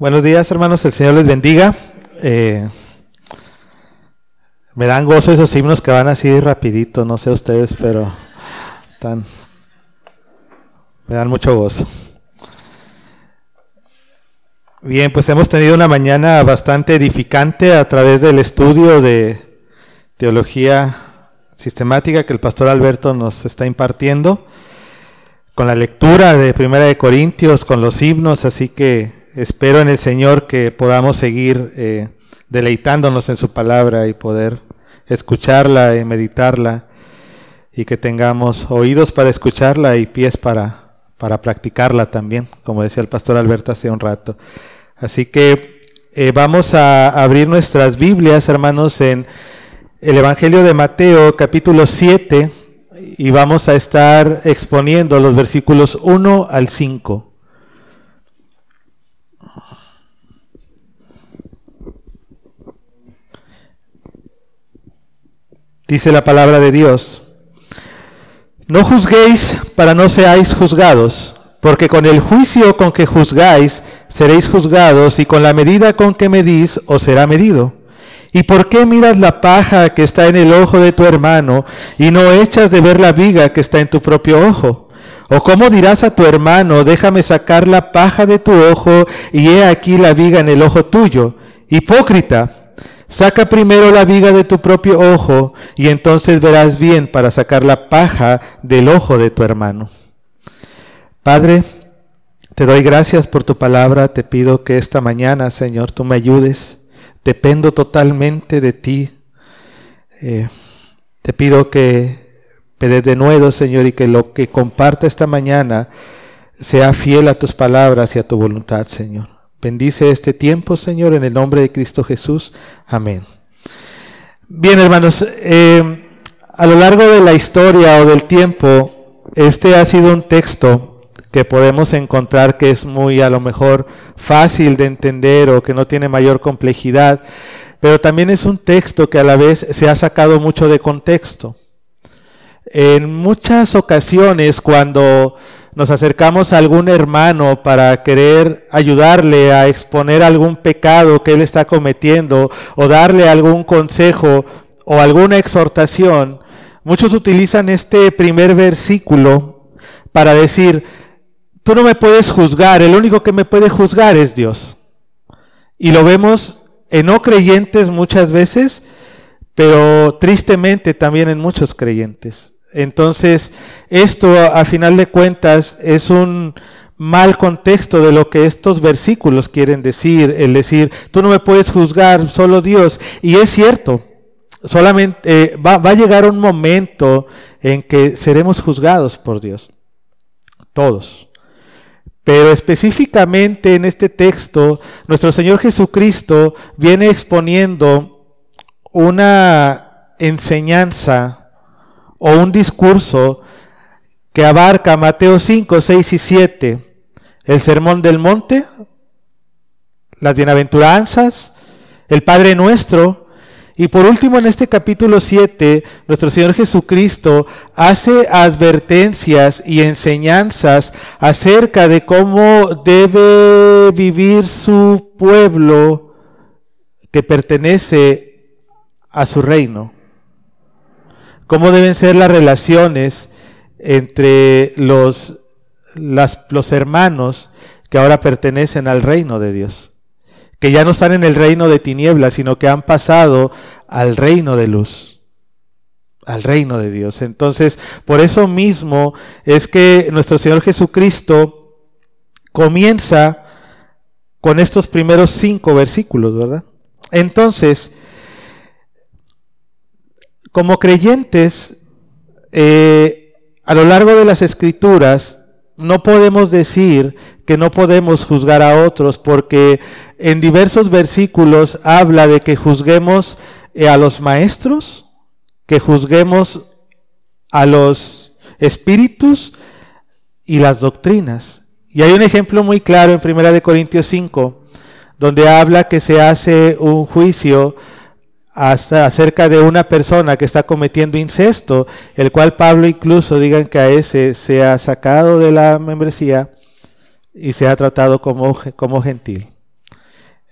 Buenos días, hermanos. El Señor les bendiga. Eh, me dan gozo esos himnos que van así rapidito. No sé ustedes, pero están, me dan mucho gozo. Bien, pues hemos tenido una mañana bastante edificante a través del estudio de teología sistemática que el pastor Alberto nos está impartiendo, con la lectura de Primera de Corintios, con los himnos, así que espero en el Señor que podamos seguir eh, deleitándonos en su palabra y poder escucharla y meditarla y que tengamos oídos para escucharla y pies para, para practicarla también, como decía el pastor Alberto hace un rato. Así que eh, vamos a abrir nuestras Biblias, hermanos, en el Evangelio de Mateo capítulo 7 y vamos a estar exponiendo los versículos 1 al 5. Dice la palabra de Dios, no juzguéis para no seáis juzgados, porque con el juicio con que juzgáis seréis juzgados y con la medida con que medís os será medido. ¿Y por qué miras la paja que está en el ojo de tu hermano y no echas de ver la viga que está en tu propio ojo? ¿O cómo dirás a tu hermano, déjame sacar la paja de tu ojo y he aquí la viga en el ojo tuyo? Hipócrita, Saca primero la viga de tu propio ojo y entonces verás bien para sacar la paja del ojo de tu hermano. Padre, te doy gracias por tu palabra. Te pido que esta mañana, Señor, tú me ayudes. Dependo totalmente de ti. Eh, te pido que pedes de nuevo, Señor, y que lo que comparta esta mañana sea fiel a tus palabras y a tu voluntad, Señor. Bendice este tiempo, Señor, en el nombre de Cristo Jesús. Amén. Bien, hermanos, eh, a lo largo de la historia o del tiempo, este ha sido un texto que podemos encontrar que es muy a lo mejor fácil de entender o que no tiene mayor complejidad, pero también es un texto que a la vez se ha sacado mucho de contexto. En muchas ocasiones cuando nos acercamos a algún hermano para querer ayudarle a exponer algún pecado que él está cometiendo o darle algún consejo o alguna exhortación, muchos utilizan este primer versículo para decir, tú no me puedes juzgar, el único que me puede juzgar es Dios. Y lo vemos en no creyentes muchas veces, pero tristemente también en muchos creyentes. Entonces, esto a final de cuentas es un mal contexto de lo que estos versículos quieren decir, el decir, tú no me puedes juzgar, solo Dios. Y es cierto, solamente eh, va, va a llegar un momento en que seremos juzgados por Dios, todos. Pero específicamente en este texto, nuestro Señor Jesucristo viene exponiendo una enseñanza o un discurso que abarca Mateo 5, 6 y 7, el Sermón del Monte, las bienaventuranzas, el Padre Nuestro, y por último en este capítulo 7, nuestro Señor Jesucristo hace advertencias y enseñanzas acerca de cómo debe vivir su pueblo que pertenece a su reino cómo deben ser las relaciones entre los, los hermanos que ahora pertenecen al reino de Dios, que ya no están en el reino de tinieblas, sino que han pasado al reino de luz, al reino de Dios. Entonces, por eso mismo es que nuestro Señor Jesucristo comienza con estos primeros cinco versículos, ¿verdad? Entonces, como creyentes, eh, a lo largo de las escrituras, no podemos decir que no podemos juzgar a otros, porque en diversos versículos habla de que juzguemos eh, a los maestros, que juzguemos a los espíritus y las doctrinas. Y hay un ejemplo muy claro en 1 Corintios 5, donde habla que se hace un juicio acerca de una persona que está cometiendo incesto, el cual Pablo incluso digan que a ese se ha sacado de la membresía y se ha tratado como, como gentil.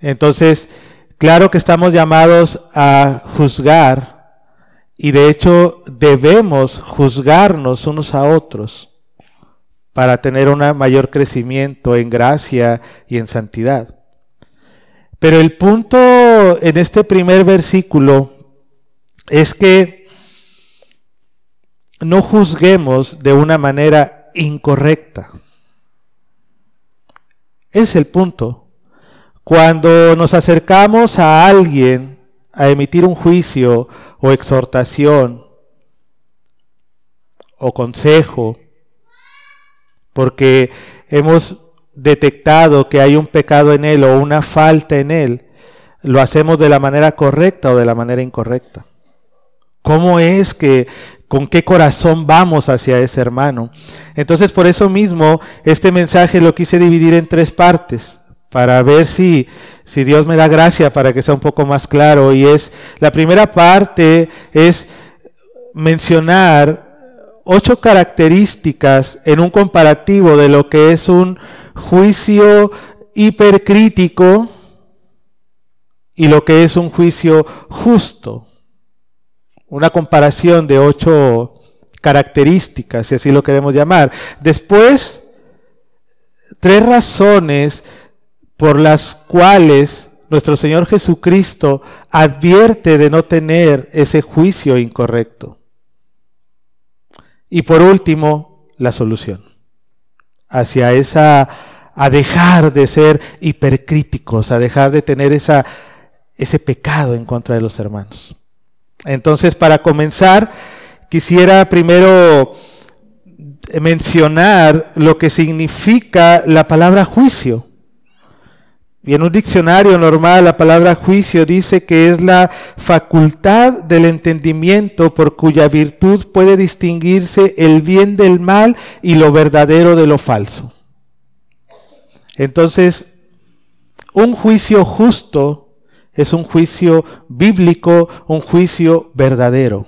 Entonces, claro que estamos llamados a juzgar y de hecho debemos juzgarnos unos a otros para tener un mayor crecimiento en gracia y en santidad. Pero el punto en este primer versículo es que no juzguemos de una manera incorrecta. Es el punto. Cuando nos acercamos a alguien a emitir un juicio o exhortación o consejo, porque hemos detectado que hay un pecado en él o una falta en él, lo hacemos de la manera correcta o de la manera incorrecta. ¿Cómo es que, con qué corazón vamos hacia ese hermano? Entonces, por eso mismo, este mensaje lo quise dividir en tres partes para ver si, si Dios me da gracia para que sea un poco más claro. Y es, la primera parte es mencionar ocho características en un comparativo de lo que es un juicio hipercrítico y lo que es un juicio justo. Una comparación de ocho características, si así lo queremos llamar. Después, tres razones por las cuales nuestro Señor Jesucristo advierte de no tener ese juicio incorrecto. Y por último, la solución. Hacia esa, a dejar de ser hipercríticos, a dejar de tener esa, ese pecado en contra de los hermanos. Entonces, para comenzar, quisiera primero mencionar lo que significa la palabra juicio. Y en un diccionario normal la palabra juicio dice que es la facultad del entendimiento por cuya virtud puede distinguirse el bien del mal y lo verdadero de lo falso. Entonces, un juicio justo es un juicio bíblico, un juicio verdadero.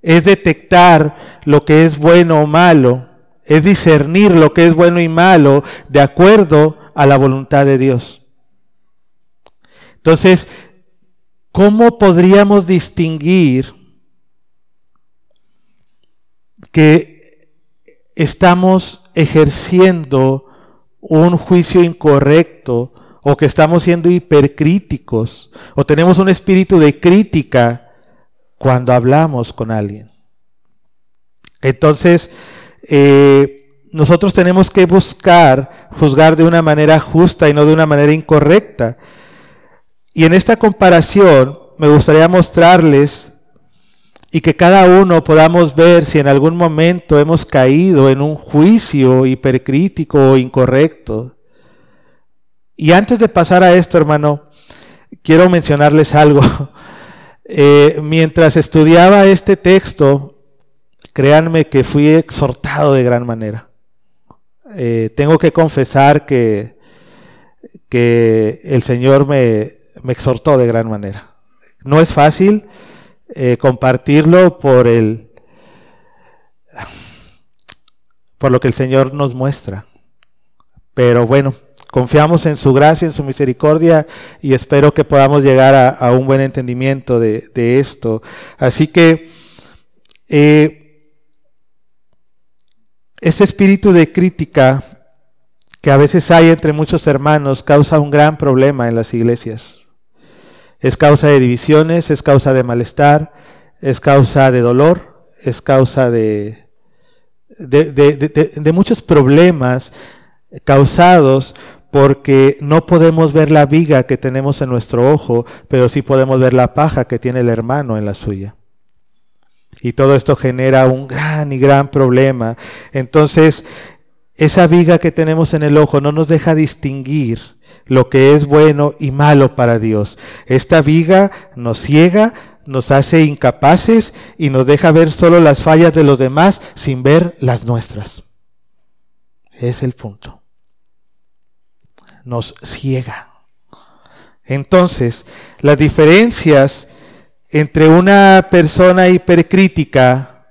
Es detectar lo que es bueno o malo, es discernir lo que es bueno y malo de acuerdo a la voluntad de Dios. Entonces, ¿cómo podríamos distinguir que estamos ejerciendo un juicio incorrecto o que estamos siendo hipercríticos o tenemos un espíritu de crítica cuando hablamos con alguien? Entonces, eh, nosotros tenemos que buscar juzgar de una manera justa y no de una manera incorrecta. Y en esta comparación me gustaría mostrarles y que cada uno podamos ver si en algún momento hemos caído en un juicio hipercrítico o incorrecto. Y antes de pasar a esto, hermano, quiero mencionarles algo. Eh, mientras estudiaba este texto, créanme que fui exhortado de gran manera. Eh, tengo que confesar que, que el Señor me, exhortó de gran manera. No es fácil eh, compartirlo por el por lo que el Señor nos muestra. Pero bueno, confiamos en su gracia, en su misericordia y espero que podamos llegar a, un buen entendimiento de, esto. Así que eh, ese espíritu de crítica que a veces hay entre muchos hermanos causa un gran problema en las iglesias. Es causa de divisiones, es causa de malestar, es causa de dolor, es causa de, muchos problemas causados porque no podemos ver la viga que tenemos en nuestro ojo, pero sí podemos ver la paja que tiene el hermano en la suya. Y todo esto genera un gran y gran problema. Entonces, esa viga que tenemos en el ojo no nos deja distinguir lo que es bueno y malo para Dios. Esta viga nos ciega, nos hace incapaces y nos deja ver solo las fallas de los demás sin ver las nuestras. Es el punto. Nos ciega. Entonces, las diferencias entre una persona hipercrítica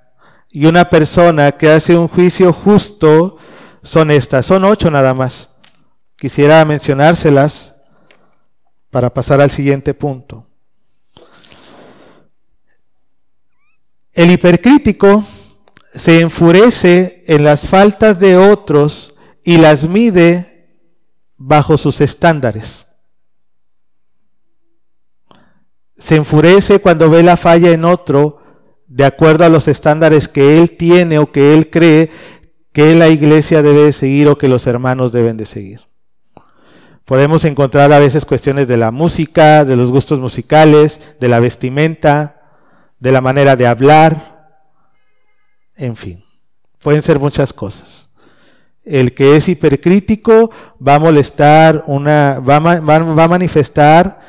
y una persona que hace un juicio justo son estas. Son ocho nada más. Quisiera mencionárselas. para pasar al siguiente punto. El hipercrítico se enfurece en las faltas de otros y las mide bajo sus estándares. Se enfurece cuando ve la falla en otro de acuerdo a los estándares que él tiene o que él cree que la iglesia debe seguir o que los hermanos deben de seguir. Podemos encontrar a veces cuestiones de la música, de los gustos musicales, de la vestimenta, de la manera de hablar, en fin, pueden ser muchas cosas. El que es hipercrítico va a molestar, una, va, va a manifestar,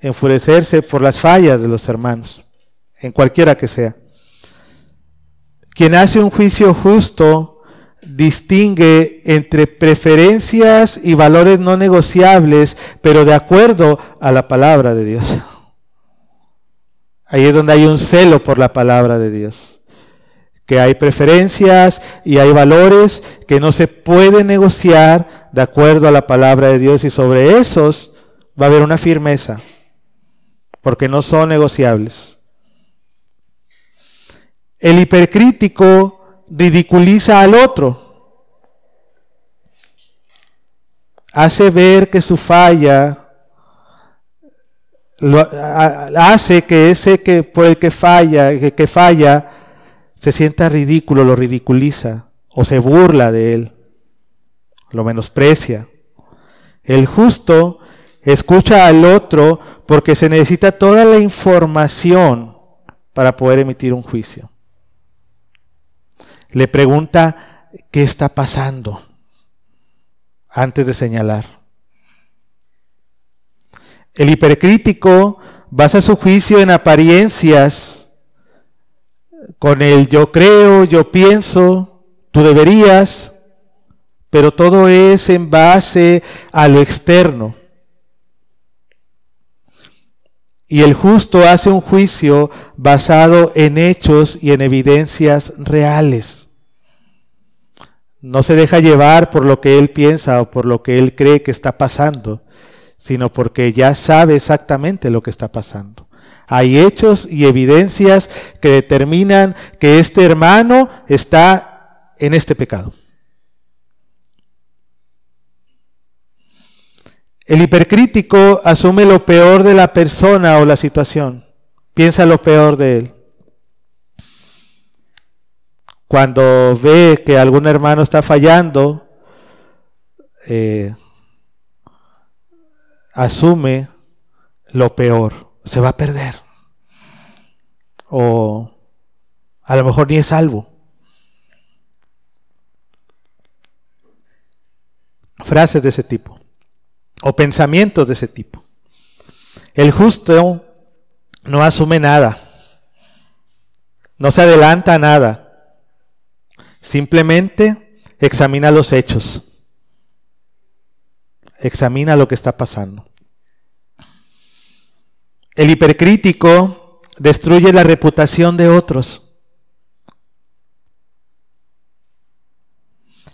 enfurecerse por las fallas de los hermanos, en cualquiera que sea. Quien hace un juicio justo distingue entre preferencias y valores no negociables, pero de acuerdo a la palabra de Dios. Ahí es donde hay un celo por la palabra de Dios. Que hay preferencias y hay valores que no se pueden negociar de acuerdo a la palabra de Dios y sobre esos va a haber una firmeza, porque no son negociables. El hipercrítico ridiculiza al otro. Hace ver que su falla hace que ese que por el que falla, que, que falla, se sienta ridículo, lo ridiculiza o se burla de él, lo menosprecia. El justo escucha al otro porque se necesita toda la información para poder emitir un juicio le pregunta qué está pasando antes de señalar. El hipercrítico basa su juicio en apariencias, con el yo creo, yo pienso, tú deberías, pero todo es en base a lo externo. Y el justo hace un juicio basado en hechos y en evidencias reales. No se deja llevar por lo que él piensa o por lo que él cree que está pasando, sino porque ya sabe exactamente lo que está pasando. Hay hechos y evidencias que determinan que este hermano está en este pecado. El hipercrítico asume lo peor de la persona o la situación. Piensa lo peor de él. Cuando ve que algún hermano está fallando, eh, asume lo peor. Se va a perder. O a lo mejor ni es salvo. Frases de ese tipo o pensamientos de ese tipo. El justo no asume nada, no se adelanta a nada, simplemente examina los hechos, examina lo que está pasando. El hipercrítico destruye la reputación de otros.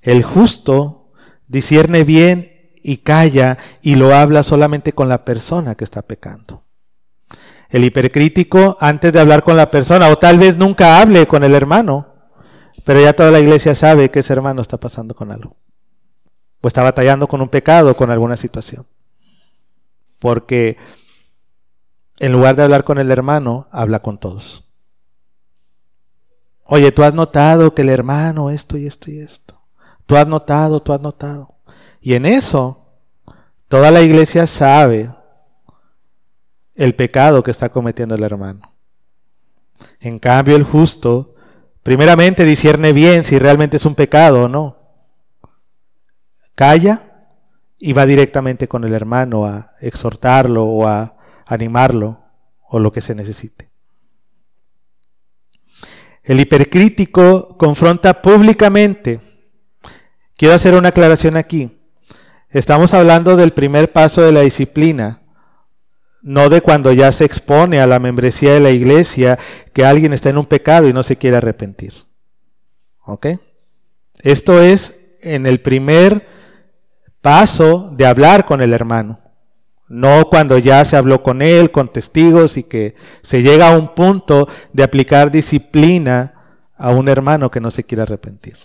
El justo discierne bien y calla y lo habla solamente con la persona que está pecando. El hipercrítico, antes de hablar con la persona, o tal vez nunca hable con el hermano, pero ya toda la iglesia sabe que ese hermano está pasando con algo. O está batallando con un pecado, con alguna situación. Porque en lugar de hablar con el hermano, habla con todos. Oye, tú has notado que el hermano esto y esto y esto. Tú has notado, tú has notado. Y en eso, toda la iglesia sabe el pecado que está cometiendo el hermano. En cambio, el justo, primeramente discierne bien si realmente es un pecado o no. Calla y va directamente con el hermano a exhortarlo o a animarlo o lo que se necesite. El hipercrítico confronta públicamente. Quiero hacer una aclaración aquí. Estamos hablando del primer paso de la disciplina, no de cuando ya se expone a la membresía de la iglesia que alguien está en un pecado y no se quiere arrepentir. ¿Ok? Esto es en el primer paso de hablar con el hermano. No cuando ya se habló con él, con testigos y que se llega a un punto de aplicar disciplina a un hermano que no se quiere arrepentir.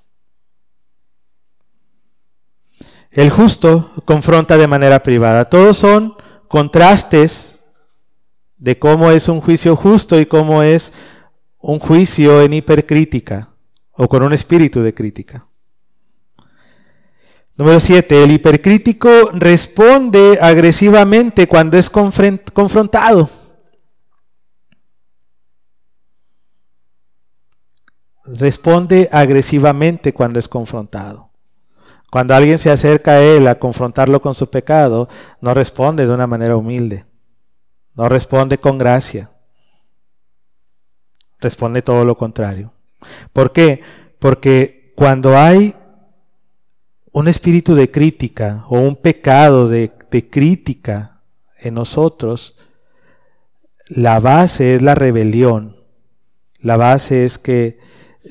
El justo confronta de manera privada. Todos son contrastes de cómo es un juicio justo y cómo es un juicio en hipercrítica o con un espíritu de crítica. Número 7. El hipercrítico responde agresivamente cuando es confrontado. Responde agresivamente cuando es confrontado. Cuando alguien se acerca a él a confrontarlo con su pecado, no responde de una manera humilde. No responde con gracia. Responde todo lo contrario. ¿Por qué? Porque cuando hay un espíritu de crítica o un pecado de, crítica en nosotros, la base es la rebelión. La base es que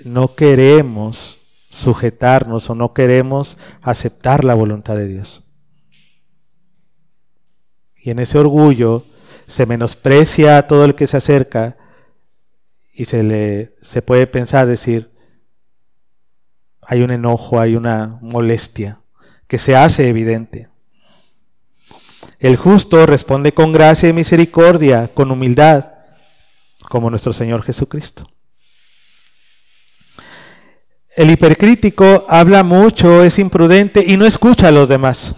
no queremos sujetarnos o no queremos aceptar la voluntad de Dios. Y en ese orgullo se menosprecia a todo el que se acerca y se le se puede pensar decir hay un enojo, hay una molestia que se hace evidente. El justo responde con gracia y misericordia, con humildad, como nuestro Señor Jesucristo. El hipercrítico habla mucho, es imprudente y no escucha a los demás.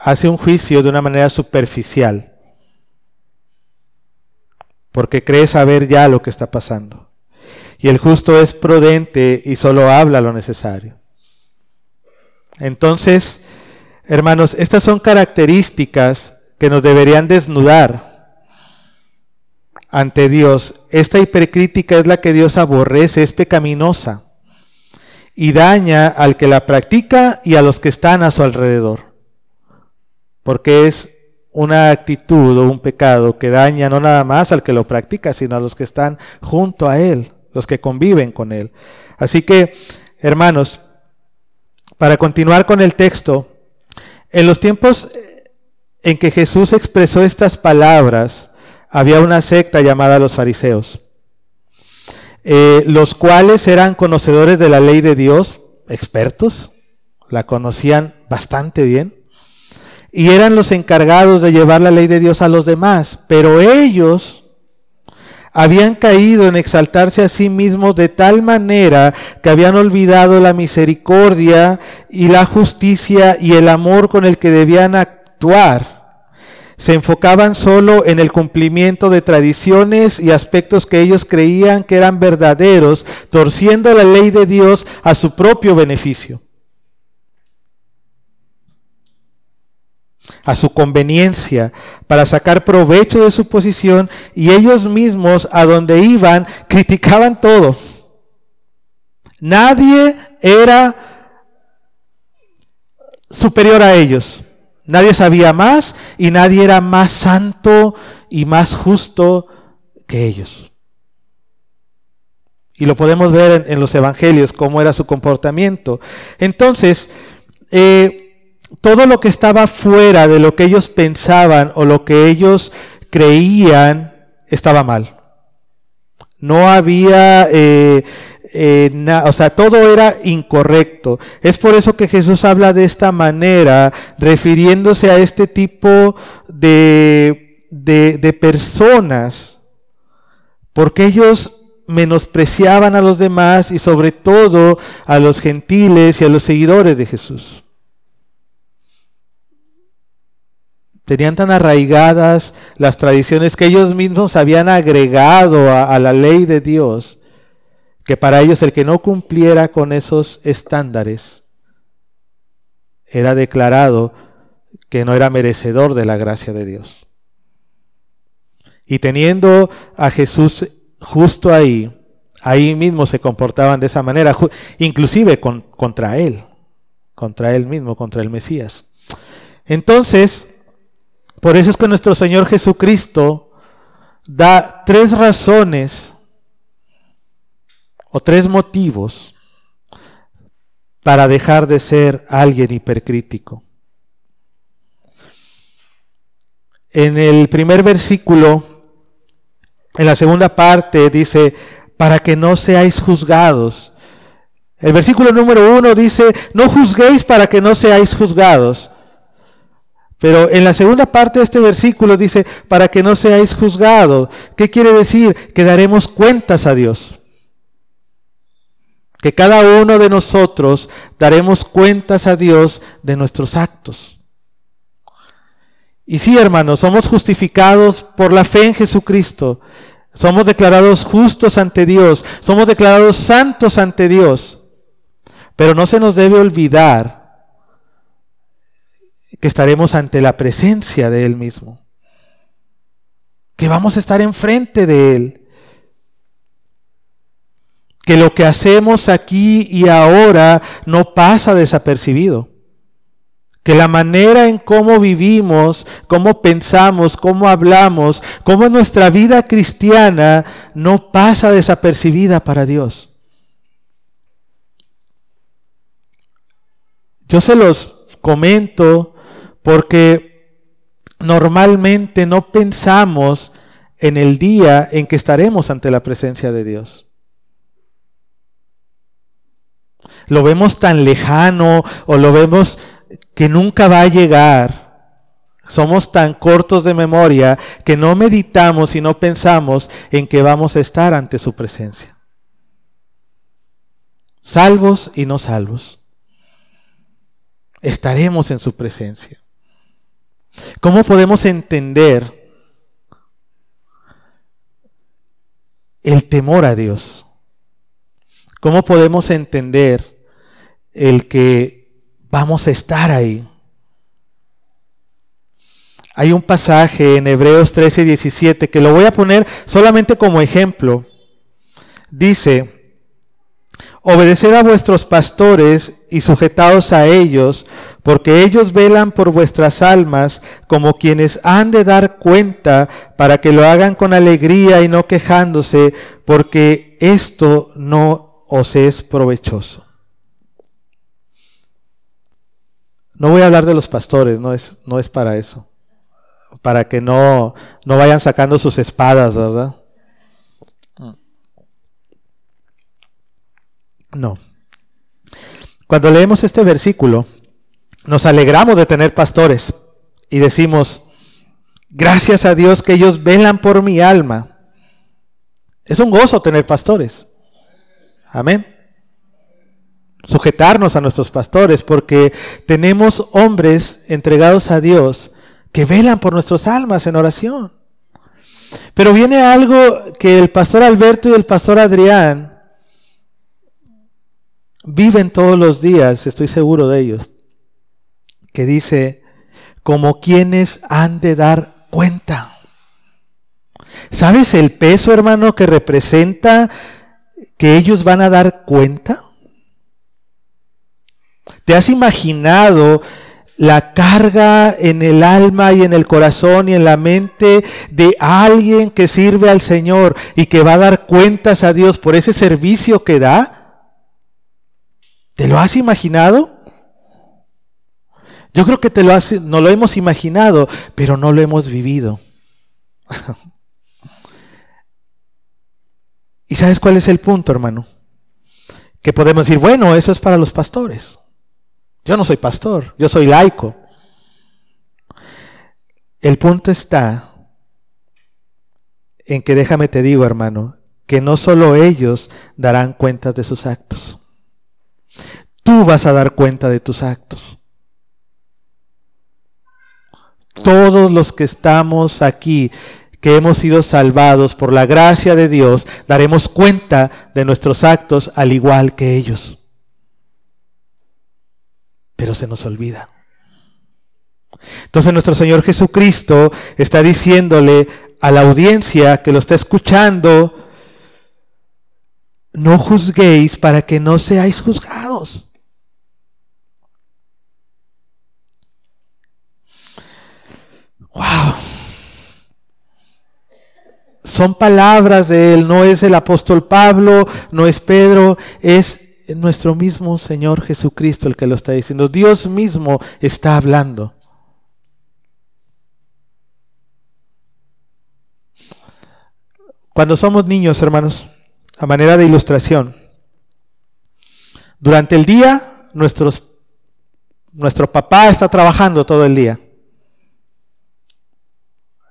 Hace un juicio de una manera superficial porque cree saber ya lo que está pasando. Y el justo es prudente y solo habla lo necesario. Entonces, hermanos, estas son características que nos deberían desnudar ante Dios. Esta hipercrítica es la que Dios aborrece, es pecaminosa y daña al que la practica y a los que están a su alrededor. Porque es una actitud o un pecado que daña no nada más al que lo practica, sino a los que están junto a él, los que conviven con él. Así que, hermanos, para continuar con el texto, en los tiempos en que Jesús expresó estas palabras, había una secta llamada los fariseos, eh, los cuales eran conocedores de la ley de Dios, expertos, la conocían bastante bien, y eran los encargados de llevar la ley de Dios a los demás, pero ellos habían caído en exaltarse a sí mismos de tal manera que habían olvidado la misericordia y la justicia y el amor con el que debían actuar. Se enfocaban solo en el cumplimiento de tradiciones y aspectos que ellos creían que eran verdaderos, torciendo la ley de Dios a su propio beneficio. A su conveniencia, para sacar provecho de su posición, y ellos mismos a donde iban criticaban todo. Nadie era superior a ellos. Nadie sabía más y nadie era más santo y más justo que ellos. Y lo podemos ver en, los evangelios, cómo era su comportamiento. Entonces, eh, todo lo que estaba fuera de lo que ellos pensaban o lo que ellos creían estaba mal. No había, eh, eh, o sea, todo era incorrecto. Es por eso que Jesús habla de esta manera, refiriéndose a este tipo de, de, de personas, porque ellos menospreciaban a los demás y sobre todo a los gentiles y a los seguidores de Jesús. Tenían tan arraigadas las tradiciones que ellos mismos habían agregado a, la ley de Dios, que para ellos el que no cumpliera con esos estándares era declarado que no era merecedor de la gracia de Dios. Y teniendo a Jesús justo ahí, ahí mismo se comportaban de esa manera, inclusive contra él, contra él mismo, contra el Mesías. Entonces, por eso es que nuestro Señor Jesucristo da tres razones o tres motivos para dejar de ser alguien hipercrítico. En el primer versículo, en la segunda parte, dice, para que no seáis juzgados. El versículo número uno dice, no juzguéis para que no seáis juzgados. Pero en la segunda parte de este versículo dice, para que no seáis juzgados. ¿Qué quiere decir? Que daremos cuentas a Dios. Que cada uno de nosotros daremos cuentas a Dios de nuestros actos. Y sí, hermanos, somos justificados por la fe en Jesucristo. Somos declarados justos ante Dios. Somos declarados santos ante Dios. Pero no se nos debe olvidar que estaremos ante la presencia de Él mismo, que vamos a estar enfrente de Él, que lo que hacemos aquí y ahora no pasa desapercibido, que la manera en cómo vivimos, cómo pensamos, cómo hablamos, cómo nuestra vida cristiana no pasa desapercibida para Dios. Yo se los comento porque normalmente no pensamos en el día en que estaremos ante la presencia de Dios. Lo vemos tan lejano o lo vemos que nunca va a llegar. Somos tan cortos de memoria que no meditamos y no pensamos en que vamos a estar ante su presencia. Salvos y no salvos. Estaremos en su presencia. ¿Cómo podemos entender el temor a Dios? ¿Cómo podemos entender el que vamos a estar ahí? Hay un pasaje en Hebreos 13, 17 que lo voy a poner solamente como ejemplo. Dice, Obedeced a vuestros pastores y sujetaos a ellos, porque ellos velan por vuestras almas como quienes han de dar cuenta para que lo hagan con alegría y no quejándose, porque esto no os es provechoso. No voy a hablar de los pastores, no es, no es para eso. Para que no, no vayan sacando sus espadas, ¿verdad? No. Cuando leemos este versículo, nos alegramos de tener pastores y decimos, gracias a Dios que ellos velan por mi alma. Es un gozo tener pastores. Amén. Sujetarnos a nuestros pastores porque tenemos hombres entregados a Dios que velan por nuestras almas en oración. Pero viene algo que el pastor Alberto y el pastor Adrián viven todos los días, estoy seguro de ellos, que dice, como quienes han de dar cuenta. ¿Sabes el peso, hermano, que representa que ellos van a dar cuenta? ¿Te has imaginado la carga en el alma y en el corazón y en la mente de alguien que sirve al Señor y que va a dar cuentas a Dios por ese servicio que da? ¿Te lo has imaginado? Yo creo que te lo no lo hemos imaginado, pero no lo hemos vivido. ¿Y sabes cuál es el punto, hermano? Que podemos decir, bueno, eso es para los pastores. Yo no soy pastor, yo soy laico. El punto está en que déjame te digo, hermano, que no solo ellos darán cuentas de sus actos. Tú vas a dar cuenta de tus actos. Todos los que estamos aquí, que hemos sido salvados por la gracia de Dios, daremos cuenta de nuestros actos al igual que ellos. Pero se nos olvida. Entonces nuestro Señor Jesucristo está diciéndole a la audiencia que lo está escuchando, no juzguéis para que no seáis juzgados. Wow. Son palabras de él, no es el apóstol Pablo, no es Pedro, es nuestro mismo Señor Jesucristo el que lo está diciendo. Dios mismo está hablando. Cuando somos niños, hermanos, a manera de ilustración, durante el día nuestros, nuestro papá está trabajando todo el día.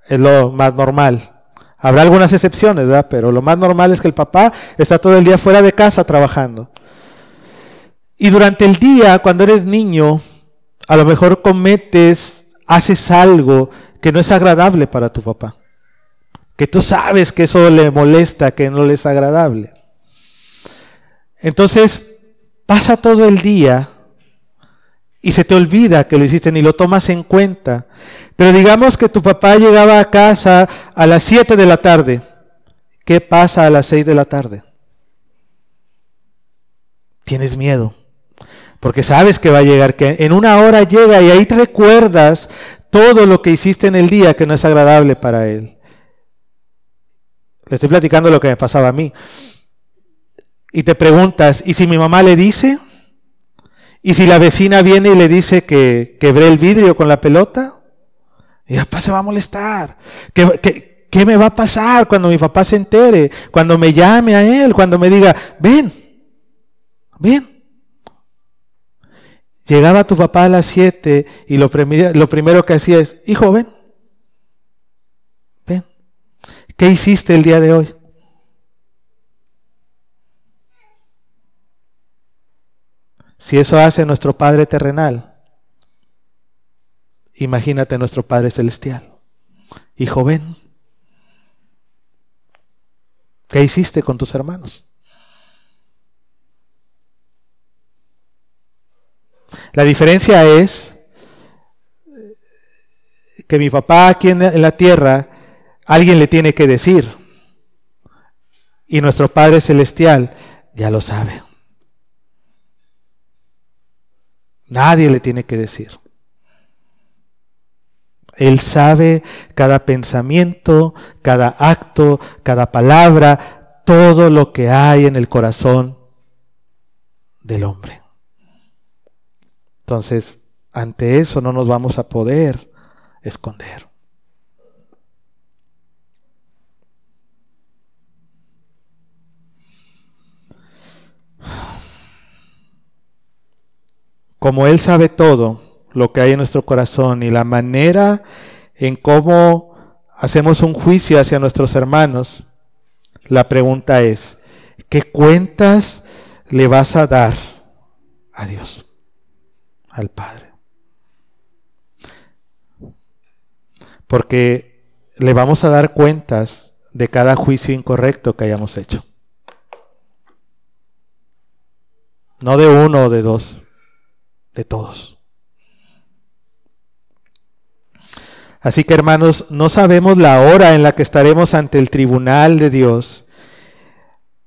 Es lo más normal. Habrá algunas excepciones, ¿verdad? Pero lo más normal es que el papá está todo el día fuera de casa trabajando. Y durante el día, cuando eres niño, a lo mejor cometes, haces algo que no es agradable para tu papá. Que tú sabes que eso le molesta, que no le es agradable. Entonces, pasa todo el día y se te olvida que lo hiciste ni lo tomas en cuenta. Pero digamos que tu papá llegaba a casa a las 7 de la tarde. ¿Qué pasa a las 6 de la tarde? Tienes miedo. Porque sabes que va a llegar, que en una hora llega y ahí te recuerdas todo lo que hiciste en el día que no es agradable para él. Le estoy platicando lo que me pasaba a mí. Y te preguntas, ¿y si mi mamá le dice? ¿Y si la vecina viene y le dice que quebré el vidrio con la pelota? Y papá se va a molestar. ¿Qué, me va a pasar cuando mi papá se entere? Cuando me llame a él, cuando me diga, ven, ven. Llegaba tu papá a las 7 y lo, lo primero que hacía es, hijo, ven, ven. ¿Qué hiciste el día de hoy? Si eso hace nuestro Padre terrenal, imagínate nuestro Padre celestial. Hijo, ven. ¿Qué hiciste con tus hermanos? La diferencia es que mi papá aquí en la tierra, alguien le tiene que decir. Y nuestro Padre Celestial ya lo sabe. Nadie le tiene que decir. Él sabe cada pensamiento, cada acto, cada palabra, todo lo que hay en el corazón del hombre. Entonces, ante eso no nos vamos a poder esconder. Como Él sabe todo lo que hay en nuestro corazón y la manera en cómo hacemos un juicio hacia nuestros hermanos, la pregunta es, ¿qué cuentas le vas a dar a Dios? al Padre. Porque le vamos a dar cuentas de cada juicio incorrecto que hayamos hecho. No de uno o de dos, de todos. Así que hermanos, no sabemos la hora en la que estaremos ante el tribunal de Dios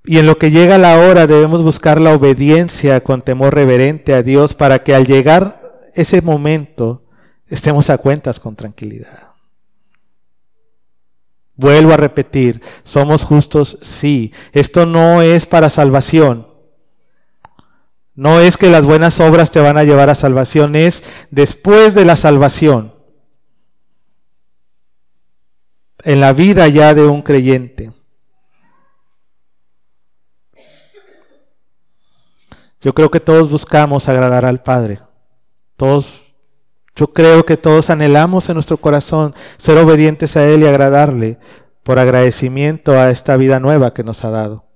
y en lo que llega la hora debemos buscar la obediencia con temor reverente a Dios para que al llegar ese momento estemos a cuentas con tranquilidad. Vuelvo a repetir, somos justos, sí. Esto no es para salvación. No es que las buenas obras te van a llevar a salvación, es después de la salvación. En la vida ya de un creyente. Yo creo que todos buscamos agradar al Padre. Todos, yo creo que todos anhelamos en nuestro corazón ser obedientes a Él y agradarle por agradecimiento a esta vida nueva que nos ha dado.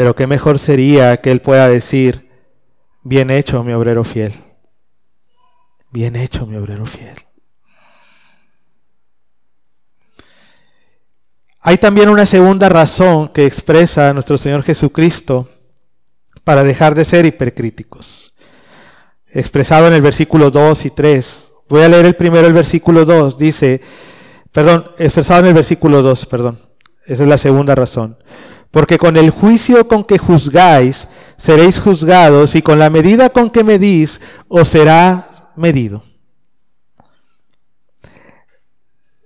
Pero qué mejor sería que Él pueda decir, bien hecho mi obrero fiel. Bien hecho mi obrero fiel. Hay también una segunda razón que expresa nuestro Señor Jesucristo para dejar de ser hipercríticos. Expresado en el versículo 2 y 3. Voy a leer el primero, el versículo 2. Dice, perdón, expresado en el versículo 2, perdón. Esa es la segunda razón. Porque con el juicio con que juzgáis, seréis juzgados, y con la medida con que medís, os será medido.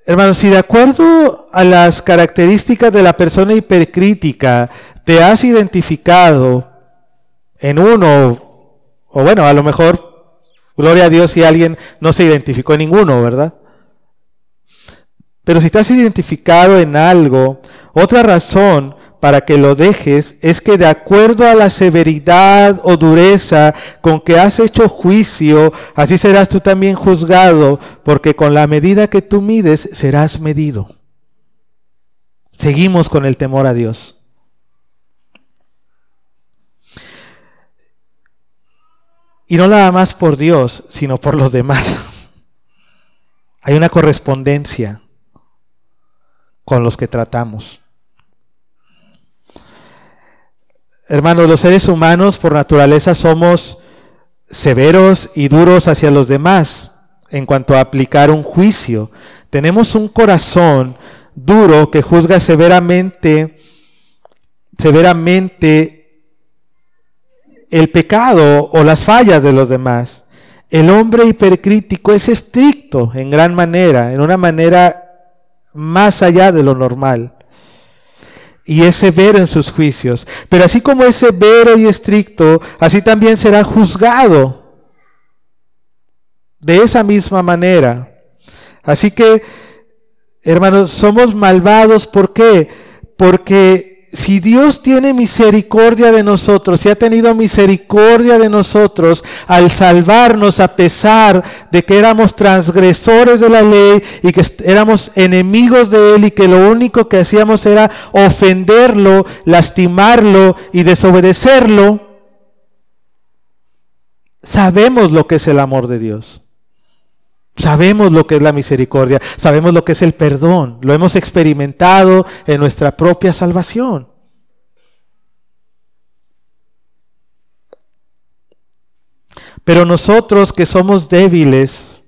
Hermanos, si de acuerdo a las características de la persona hipercrítica te has identificado en uno, o bueno, a lo mejor, gloria a Dios si alguien no se identificó en ninguno, ¿verdad? Pero si te has identificado en algo, otra razón para que lo dejes es que de acuerdo a la severidad o dureza con que has hecho juicio, así serás tú también juzgado, porque con la medida que tú mides serás medido. Seguimos con el temor a Dios. Y no nada más por Dios, sino por los demás. Hay una correspondencia con los que tratamos. Hermanos, los seres humanos por naturaleza somos severos y duros hacia los demás en cuanto a aplicar un juicio. Tenemos un corazón duro que juzga severamente, severamente el pecado o las fallas de los demás. El hombre hipercrítico es estricto en gran manera, en una manera más allá de lo normal y es severo en sus juicios. Pero así como es severo y estricto, así también será juzgado de esa misma manera. Así que, hermanos, somos malvados. ¿Por qué? Porque si Dios tiene misericordia de nosotros, si ha tenido misericordia de nosotros al salvarnos a pesar de que éramos transgresores de la ley y que éramos enemigos de Él y que lo único que hacíamos era ofenderlo, lastimarlo y desobedecerlo, sabemos lo que es el amor de Dios. Sabemos lo que es la misericordia, sabemos lo que es el perdón, lo hemos experimentado en nuestra propia salvación. Pero nosotros que somos débiles,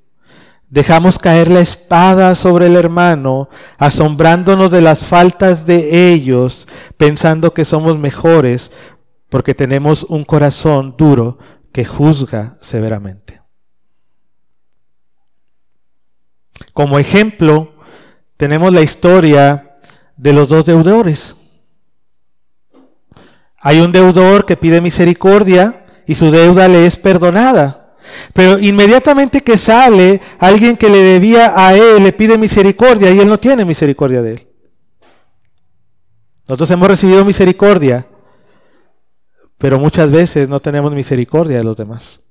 dejamos caer la espada sobre el hermano, asombrándonos de las faltas de ellos, pensando que somos mejores porque tenemos un corazón duro que juzga severamente. Como ejemplo, tenemos la historia de los dos deudores. Hay un deudor que pide misericordia y su deuda le es perdonada. Pero inmediatamente que sale, alguien que le debía a él le pide misericordia y él no tiene misericordia de él. Nosotros hemos recibido misericordia, pero muchas veces no tenemos misericordia de los demás.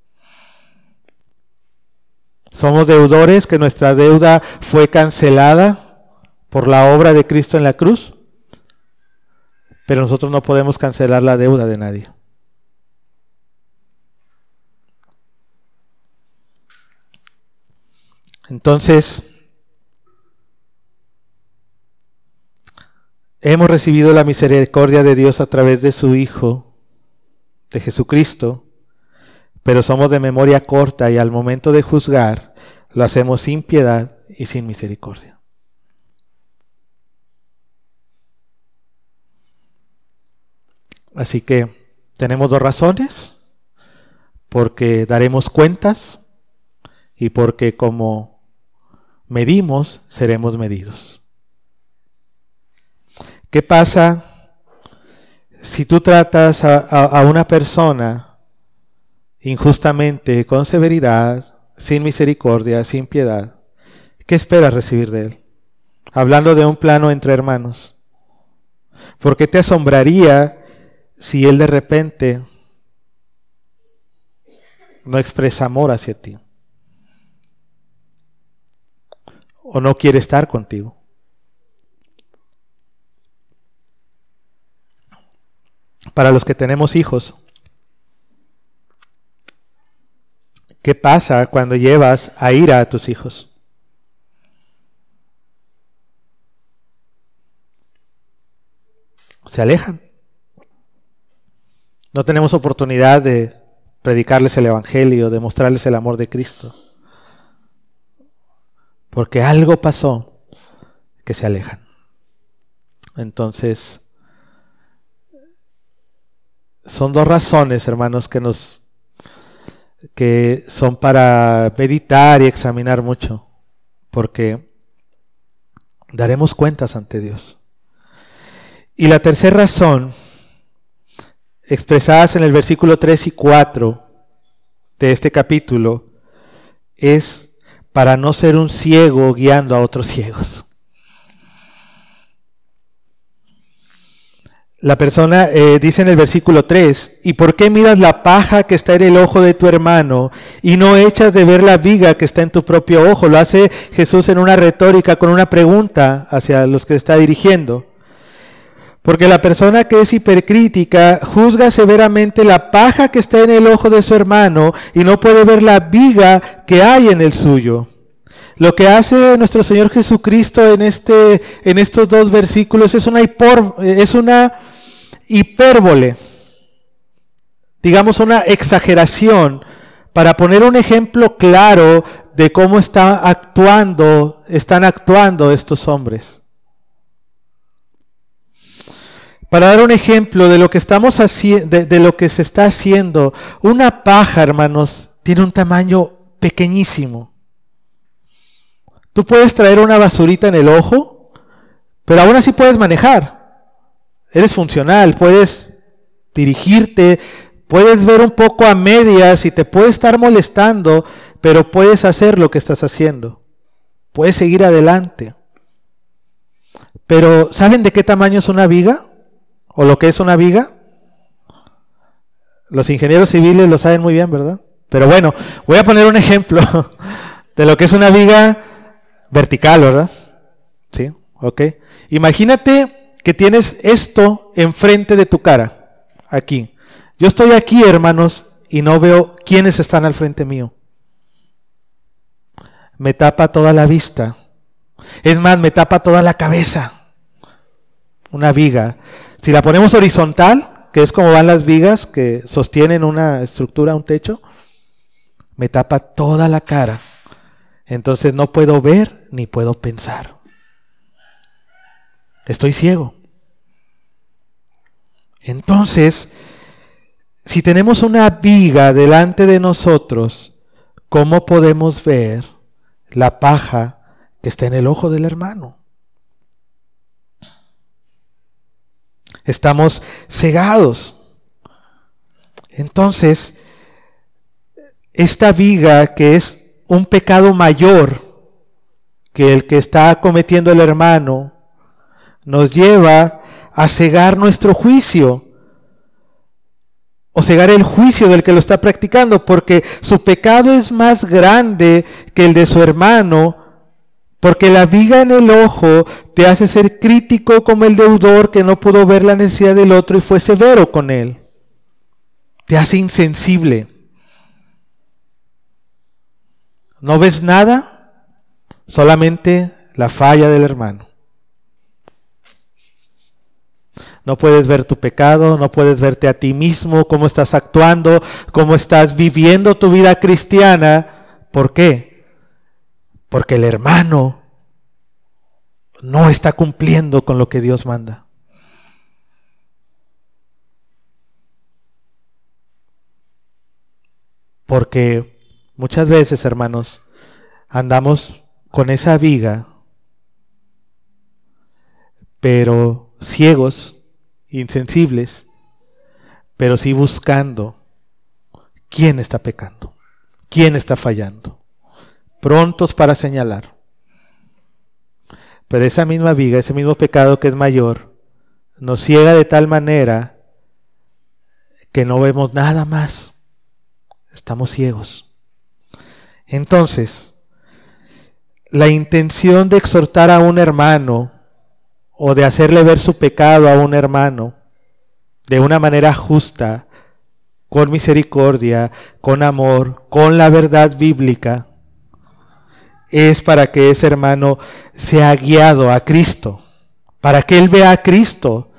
Somos deudores que nuestra deuda fue cancelada por la obra de Cristo en la cruz, pero nosotros no podemos cancelar la deuda de nadie. Entonces, hemos recibido la misericordia de Dios a través de su Hijo, de Jesucristo, pero somos de memoria corta y al momento de juzgar lo hacemos sin piedad y sin misericordia. Así que tenemos dos razones, porque daremos cuentas y porque como medimos, seremos medidos. ¿Qué pasa si tú tratas a, a una persona injustamente, con severidad, sin misericordia, sin piedad, ¿qué esperas recibir de Él? Hablando de un plano entre hermanos. ¿Por qué te asombraría si Él de repente no expresa amor hacia ti? ¿O no quiere estar contigo? Para los que tenemos hijos, ¿Qué pasa cuando llevas a ira a tus hijos? Se alejan. No tenemos oportunidad de predicarles el Evangelio, de mostrarles el amor de Cristo. Porque algo pasó que se alejan. Entonces, son dos razones, hermanos, que nos que son para meditar y examinar mucho, porque Daremos cuentas ante Dios. Y la tercera razón, expresadas en el versículo 3 y 4 de este capítulo, es para no ser un ciego guiando a otros ciegos. La persona eh, dice en el versículo 3, ¿y por qué miras la paja que está en el ojo de tu hermano y no echas de ver la viga que está en tu propio ojo? Lo hace Jesús en una retórica con una pregunta hacia los que está dirigiendo. Porque la persona que es hipercrítica juzga severamente la paja que está en el ojo de su hermano y no puede ver la viga que hay en el suyo. Lo que hace nuestro Señor Jesucristo en, este, en estos dos versículos es una, hipérbole, digamos una exageración, para poner un ejemplo claro de cómo está actuando, están actuando estos hombres. Para dar un ejemplo de lo que estamos haciendo, de lo que se está haciendo, una paja, hermanos, tiene un tamaño pequeñísimo. Tú puedes traer una basurita en el ojo, pero aún así puedes manejar. Eres funcional, puedes dirigirte, puedes ver un poco a medias y te puede estar molestando, pero puedes hacer lo que estás haciendo. Puedes seguir adelante. Pero ¿saben de qué tamaño es una viga? ¿O lo que es una viga? Los ingenieros civiles lo saben muy bien, ¿verdad? Pero bueno, voy a poner un ejemplo de lo que es una viga vertical, ¿verdad? Sí, ok. Imagínate que tienes esto enfrente de tu cara, aquí. Yo estoy aquí, hermanos, y no veo quiénes están al frente mío. Me tapa toda la vista. Es más, me tapa toda la cabeza. Una viga. Si la ponemos horizontal, que es como van las vigas que sostienen una estructura, un techo, me tapa toda la cara. Entonces no puedo ver ni puedo pensar. Estoy ciego. Entonces, si tenemos una viga delante de nosotros, ¿cómo podemos ver la paja que está en el ojo del hermano? Estamos cegados. Entonces, esta viga que es un pecado mayor que el que está cometiendo el hermano, nos lleva a cegar nuestro juicio o cegar el juicio del que lo está practicando, porque su pecado es más grande que el de su hermano, porque la viga en el ojo te hace ser crítico como el deudor que no pudo ver la necesidad del otro y fue severo con él. Te hace insensible. ¿No ves nada? Solamente la falla del hermano. No puedes ver tu pecado, no puedes verte a ti mismo, cómo estás actuando, cómo estás viviendo tu vida cristiana. ¿Por qué? Porque el hermano no está cumpliendo con lo que Dios manda. Porque muchas veces, hermanos, andamos con esa viga, pero ciegos insensibles, pero sí buscando quién está pecando, quién está fallando, prontos para señalar. Pero esa misma viga, ese mismo pecado que es mayor, nos ciega de tal manera que no vemos nada más. Estamos ciegos. Entonces, la intención de exhortar a un hermano o de hacerle ver su pecado a un hermano de una manera justa, con misericordia, con amor, con la verdad bíblica, es para que ese hermano sea guiado a Cristo, para que él vea a Cristo,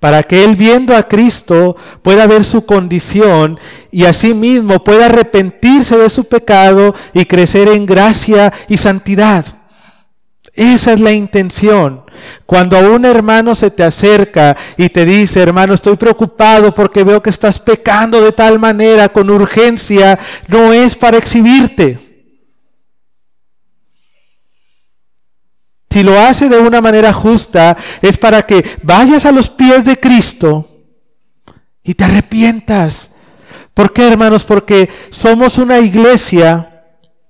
para que él viendo a Cristo pueda ver su condición y asimismo pueda arrepentirse de su pecado y crecer en gracia y santidad. Esa es la intención. Cuando a un hermano se te acerca y te dice, hermano, estoy preocupado porque veo que estás pecando de tal manera, con urgencia, no es para exhibirte. Si lo hace de una manera justa, es para que vayas a los pies de Cristo y te arrepientas. ¿Por qué, hermanos? Porque somos una iglesia,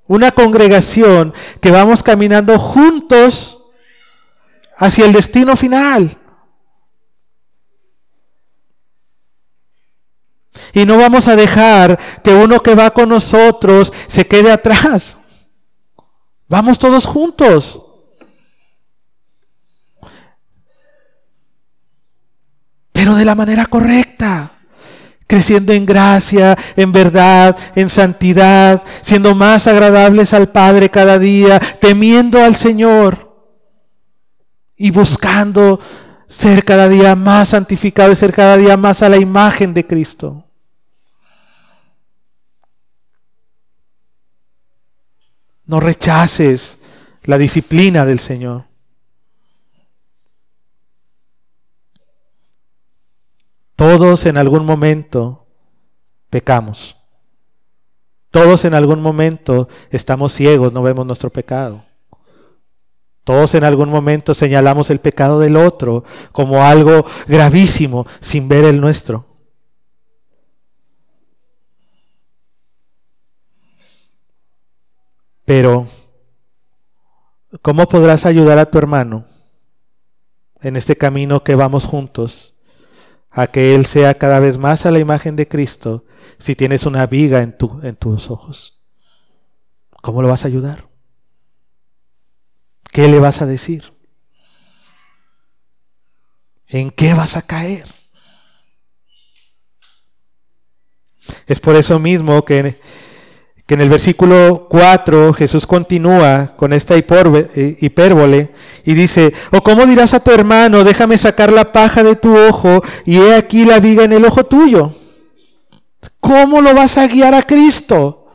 una congregación que vamos caminando juntos hacia el destino final. Y no vamos a dejar que uno que va con nosotros se quede atrás. Vamos todos juntos. De la manera correcta. Creciendo en gracia, en verdad, en santidad, siendo más agradables al Padre cada día, temiendo al Señor y buscando ser cada día más santificado y ser cada día más a la imagen de Cristo. No rechaces la disciplina del Señor. Todos en algún momento pecamos. Todos en algún momento estamos ciegos, no vemos nuestro pecado. Todos en algún momento señalamos el pecado del otro como algo gravísimo sin ver el nuestro. Pero, ¿cómo podrás ayudar a tu hermano en este camino que vamos juntos a que él sea cada vez más a la imagen de Cristo si tienes una viga en, tu, en tus ojos? ¿Cómo lo vas a ayudar? ¿Qué le vas a decir? ¿En qué vas a caer? Es por eso mismo que que en el versículo 4 Jesús continúa con esta eh, hipérbole y dice, o cómo dirás a tu hermano, déjame sacar la paja de tu ojo y he aquí la viga en el ojo tuyo. ¿Cómo lo vas a guiar a Cristo?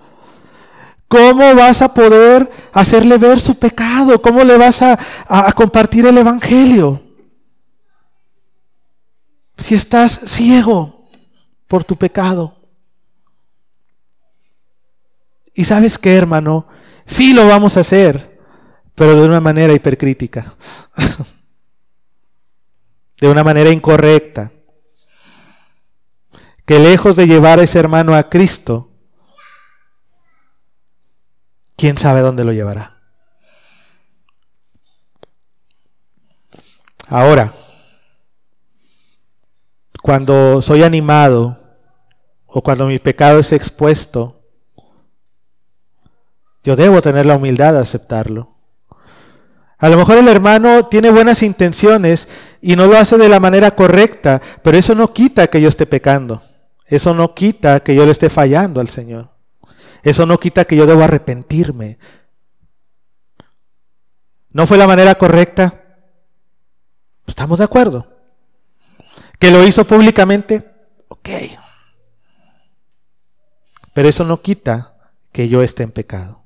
¿Cómo vas a poder hacerle ver su pecado? ¿Cómo le vas a, a compartir el Evangelio? Si estás ciego por tu pecado. Y sabes qué, hermano, sí lo vamos a hacer, pero de una manera hipercrítica, de una manera incorrecta, que lejos de llevar a ese hermano a Cristo, quién sabe dónde lo llevará. Ahora, cuando soy animado o cuando mi pecado es expuesto, yo debo tener la humildad de aceptarlo. A lo mejor el hermano tiene buenas intenciones y no lo hace de la manera correcta, pero eso no quita que yo esté pecando. Eso no quita que yo le esté fallando al Señor. Eso no quita que yo debo arrepentirme. ¿No fue la manera correcta? ¿Estamos de acuerdo? ¿Que lo hizo públicamente? Ok. Pero eso no quita que yo esté en pecado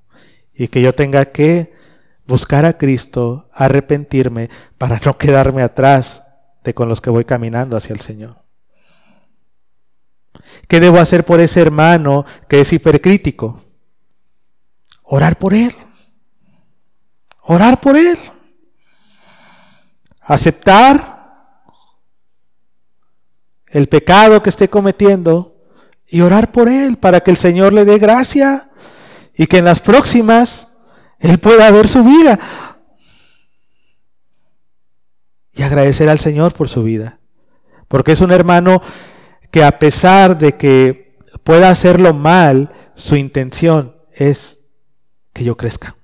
y que yo tenga que buscar a Cristo, arrepentirme para no quedarme atrás de con los que voy caminando hacia el Señor. ¿Qué debo hacer por ese hermano que es hipercrítico? Orar por él. Orar por él. Aceptar el pecado que esté cometiendo y orar por él para que el Señor le dé gracia y que en las próximas Él pueda ver su vida. Y agradecer al Señor por su vida. Porque es un hermano que a pesar de que pueda hacerlo mal, su intención es que yo crezca.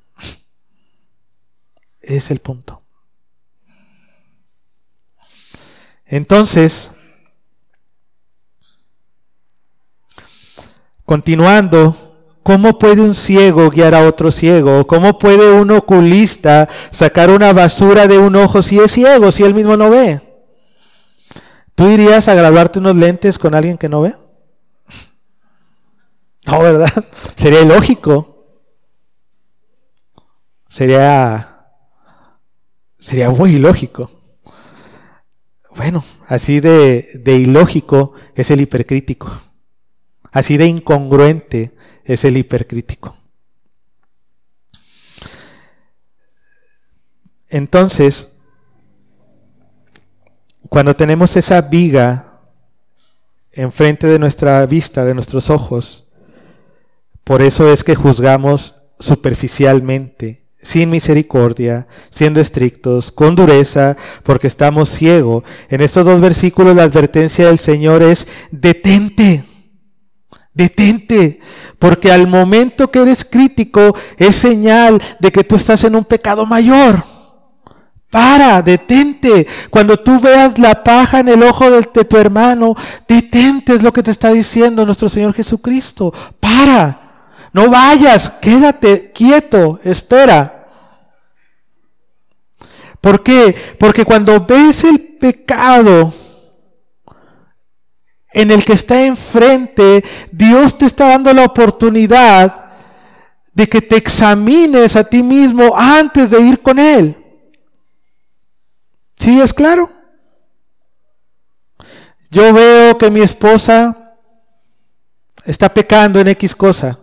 Es el punto. Entonces, continuando, ¿Cómo puede un ciego guiar a otro ciego? ¿Cómo puede un oculista sacar una basura de un ojo si es ciego, si él mismo no ve? ¿Tú irías a graduarte unos lentes con alguien que no ve? No, ¿verdad? Sería ilógico. Sería sería muy ilógico. Bueno, así de, de ilógico es el hipercrítico. Así de incongruente es el hipercrítico. Entonces, cuando tenemos esa viga enfrente de nuestra vista, de nuestros ojos, por eso es que juzgamos superficialmente, sin misericordia, siendo estrictos, con dureza, porque estamos ciegos. En estos dos versículos la advertencia del Señor es, detente, detente, porque al momento que eres crítico es señal de que tú estás en un pecado mayor. Para, detente. Cuando tú veas la paja en el ojo de, tu hermano, detente, es lo que te está diciendo nuestro Señor Jesucristo. Para. No vayas, quédate quieto, espera. ¿Por qué? Porque cuando ves el pecado en el que está enfrente, Dios te está dando la oportunidad de que te examines a ti mismo antes de ir con Él. ¿Sí es claro? Yo veo que mi esposa está pecando en X cosa.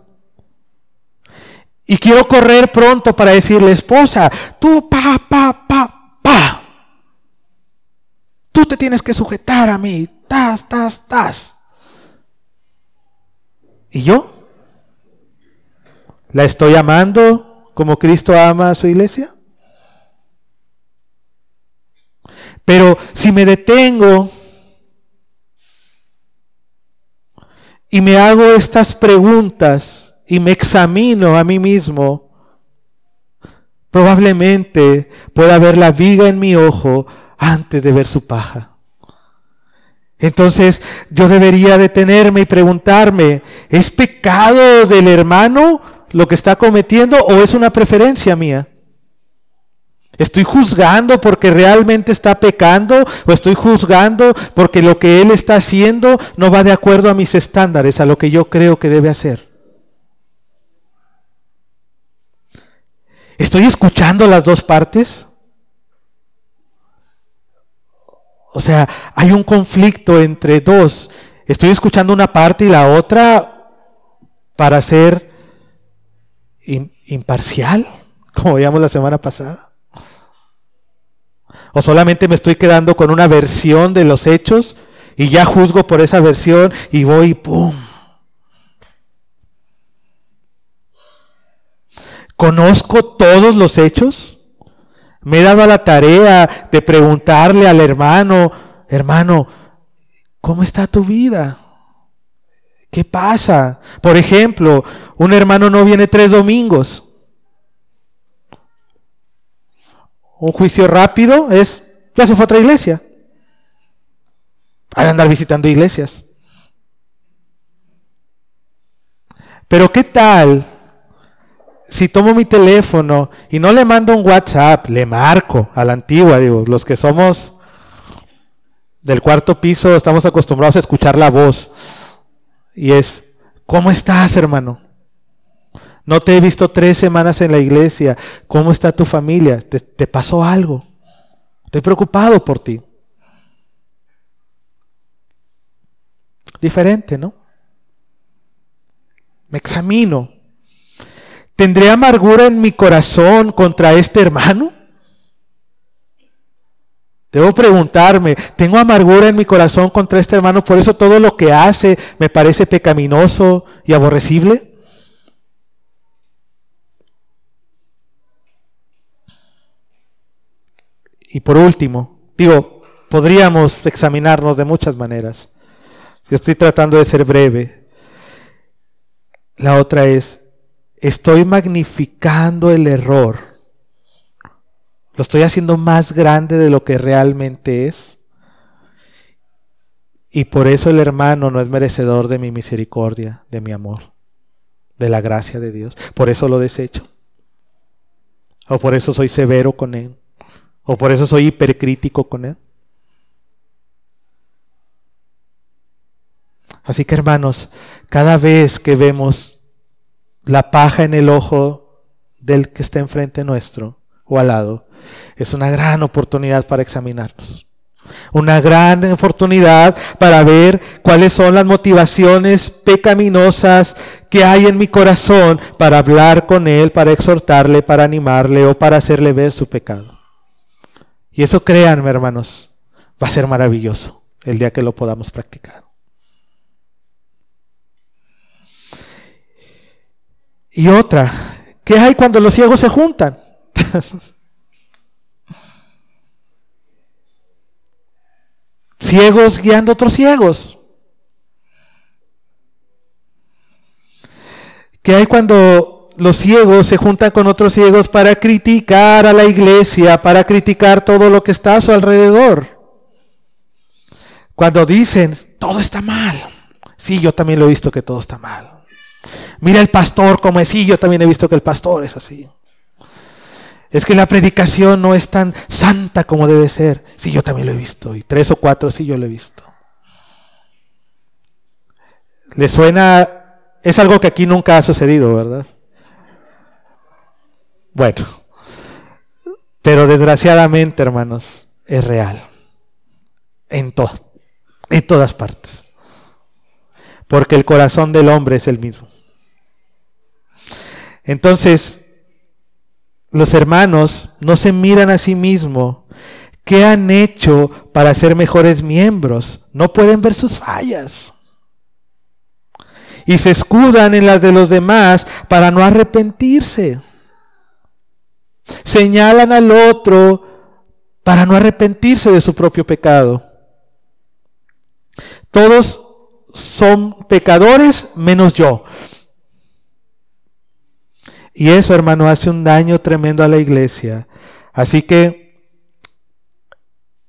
Y quiero correr pronto para decirle, esposa, tú pa, pa, pa, pa. Tienes que sujetar a mí. Tas, tas, tas. ¿Y yo? ¿La estoy amando como Cristo ama a su iglesia? Pero si me detengo y me hago estas preguntas, y me examino a mí mismo, probablemente pueda ver la viga en mi ojo antes de ver su paja. Entonces yo debería detenerme y preguntarme, ¿es pecado del hermano lo que está cometiendo o es una preferencia mía? ¿Estoy juzgando porque realmente está pecando o estoy juzgando porque lo que él está haciendo no va de acuerdo a mis estándares, a lo que yo creo que debe hacer? ¿Estoy escuchando las dos partes? O sea, hay un conflicto entre dos. Estoy escuchando una parte y la otra para ser imparcial, como veíamos la semana pasada. O solamente me estoy quedando con una versión de los hechos y ya juzgo por esa versión y voy ¡pum! ¿Conozco todos los hechos? Me he dado la tarea de preguntarle al hermano, hermano, ¿cómo está tu vida? ¿Qué pasa? Por ejemplo, un hermano no viene tres domingos. Un juicio rápido es, ya se fue a otra iglesia. Hay andar visitando iglesias. Pero ¿qué tal si tomo mi teléfono y no le mando un WhatsApp, le marco a la antigua, digo, los que somos del cuarto piso estamos acostumbrados a escuchar la voz. Y es, ¿cómo estás, hermano? No te he visto tres semanas en la iglesia. ¿Cómo está tu familia? ¿Te, pasó algo? Estoy preocupado por ti. Diferente, ¿no? Me examino. ¿Tendré amargura en mi corazón contra este hermano? Debo preguntarme, ¿tengo amargura en mi corazón contra este hermano? Por eso todo lo que hace me parece pecaminoso y aborrecible. Y por último, digo, podríamos examinarnos de muchas maneras. Yo estoy tratando de ser breve. La otra es, estoy magnificando el error. Lo estoy haciendo más grande de lo que realmente es. Y por eso el hermano no es merecedor de mi misericordia, de mi amor, de la gracia de Dios. Por eso lo desecho. O por eso soy severo con él. O por eso soy hipercrítico con él. Así que hermanos, cada vez que vemos la paja en el ojo del que está enfrente nuestro o al lado, es una gran oportunidad para examinarnos. Una gran oportunidad para ver cuáles son las motivaciones pecaminosas que hay en mi corazón para hablar con Él, para exhortarle, para animarle o para hacerle ver su pecado. Y eso créanme, hermanos, va a ser maravilloso el día que lo podamos practicar. Y otra, ¿qué hay cuando los ciegos se juntan? ciegos guiando a otros ciegos. ¿Qué hay cuando los ciegos se juntan con otros ciegos para criticar a la iglesia, para criticar todo lo que está a su alrededor? Cuando dicen, todo está mal. Sí, yo también lo he visto que todo está mal. Mira el pastor como es, sí, yo también he visto que el pastor es así. Es que la predicación no es tan santa como debe ser. Sí, yo también lo he visto. Y tres o cuatro, sí, yo lo he visto. ¿Le suena? Es algo que aquí nunca ha sucedido, ¿verdad? Bueno. Pero desgraciadamente, hermanos, es real. En, todo, en todas partes. Porque el corazón del hombre es el mismo. Entonces, los hermanos no se miran a sí mismos. ¿Qué han hecho para ser mejores miembros? No pueden ver sus fallas. Y se escudan en las de los demás para no arrepentirse. Señalan al otro para no arrepentirse de su propio pecado. Todos son pecadores menos yo. Y eso, hermano, hace un daño tremendo a la iglesia. Así que,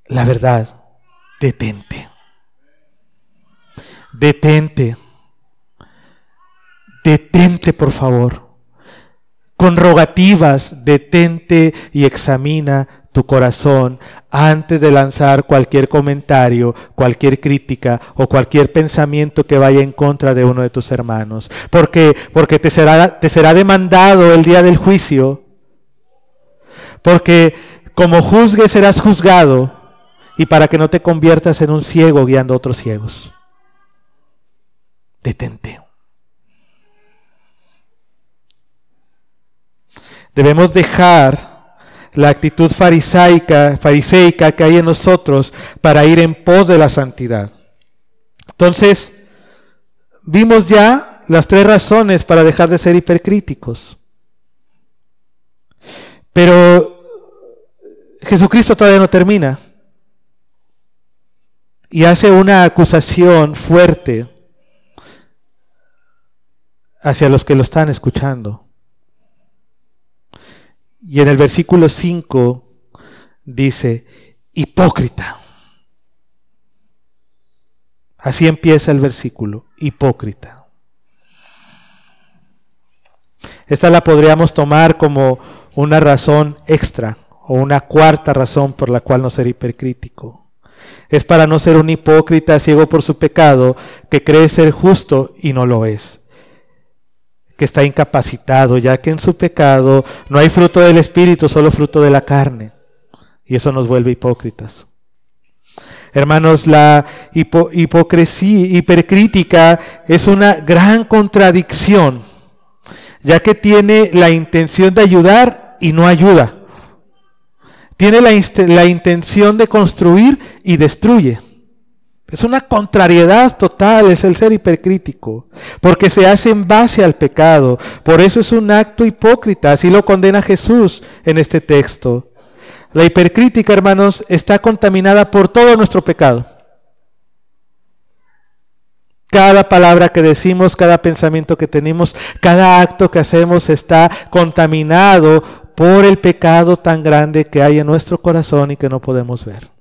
la verdad, detente. Detente. Detente, por favor. Con rogativas, detente y examina tu corazón antes de lanzar cualquier comentario, cualquier crítica o cualquier pensamiento que vaya en contra de uno de tus hermanos. Porque, porque te, será, te será demandado el día del juicio. Porque como juzgues serás juzgado y para que no te conviertas en un ciego guiando a otros ciegos. Detente. Debemos dejar la actitud farisaica, fariseica que hay en nosotros para ir en pos de la santidad. Entonces, vimos ya las tres razones para dejar de ser hipercríticos. Pero Jesucristo todavía no termina. Y hace una acusación fuerte hacia los que lo están escuchando. Y en el versículo 5 dice, hipócrita. Así empieza el versículo, hipócrita. Esta la podríamos tomar como una razón extra o una cuarta razón por la cual no ser hipercrítico. Es para no ser un hipócrita ciego por su pecado que cree ser justo y no lo es que está incapacitado, ya que en su pecado no hay fruto del Espíritu, solo fruto de la carne. Y eso nos vuelve hipócritas. Hermanos, la hipocresía, hipercrítica es una gran contradicción, ya que tiene la intención de ayudar y no ayuda. Tiene la, la intención de construir y destruye. Es una contrariedad total, es el ser hipercrítico, porque se hace en base al pecado. Por eso es un acto hipócrita, así lo condena Jesús en este texto. La hipercrítica, hermanos, está contaminada por todo nuestro pecado. Cada palabra que decimos, cada pensamiento que tenemos, cada acto que hacemos está contaminado por el pecado tan grande que hay en nuestro corazón y que no podemos ver.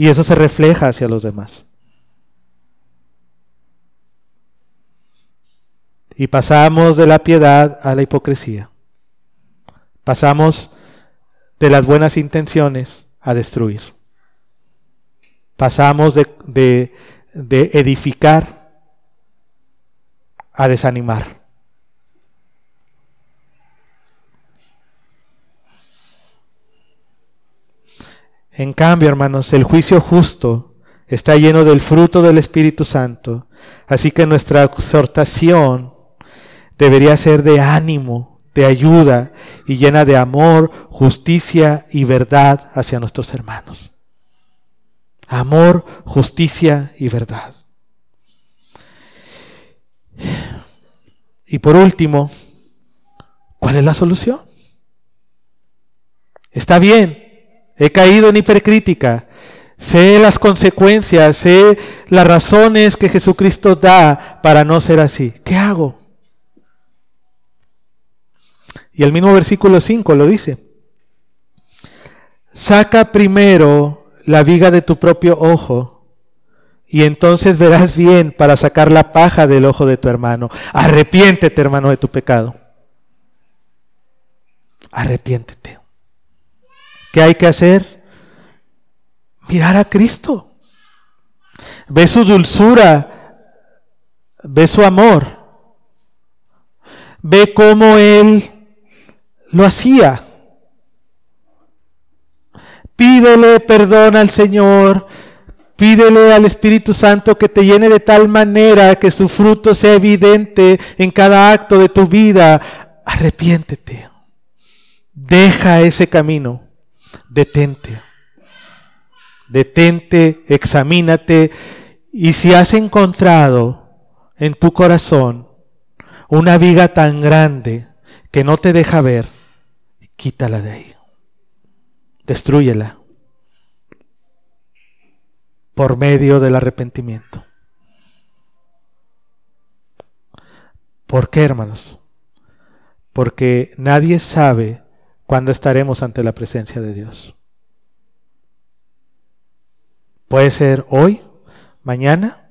Y eso se refleja hacia los demás. Y pasamos de la piedad a la hipocresía. Pasamos de las buenas intenciones a destruir. Pasamos de, de edificar a desanimar. En cambio, hermanos, el juicio justo está lleno del fruto del Espíritu Santo. Así que nuestra exhortación debería ser de ánimo, de ayuda y llena de amor, justicia y verdad hacia nuestros hermanos. Amor, justicia y verdad. Y por último, ¿cuál es la solución? Está bien, he caído en hipercrítica, sé las consecuencias, sé las razones que Jesucristo da para no ser así. ¿Qué hago? Y el mismo versículo 5 lo dice. Saca primero la viga de tu propio ojo y entonces verás bien para sacar la paja del ojo de tu hermano. Arrepiéntete, hermano, de tu pecado. Arrepiéntete. ¿Qué hay que hacer? Mirar a Cristo. Ve su dulzura, ve su amor, ve cómo Él lo hacía. Pídele perdón al Señor, pídele al Espíritu Santo que te llene de tal manera que su fruto sea evidente en cada acto de tu vida. Arrepiéntete. Deja ese camino detente. Detente, examínate y si has encontrado en tu corazón una viga tan grande que no te deja ver, quítala de ahí. Destrúyela por medio del arrepentimiento. ¿Por qué, hermanos? Porque nadie sabe cuando estaremos ante la presencia de Dios. Puede ser hoy, mañana,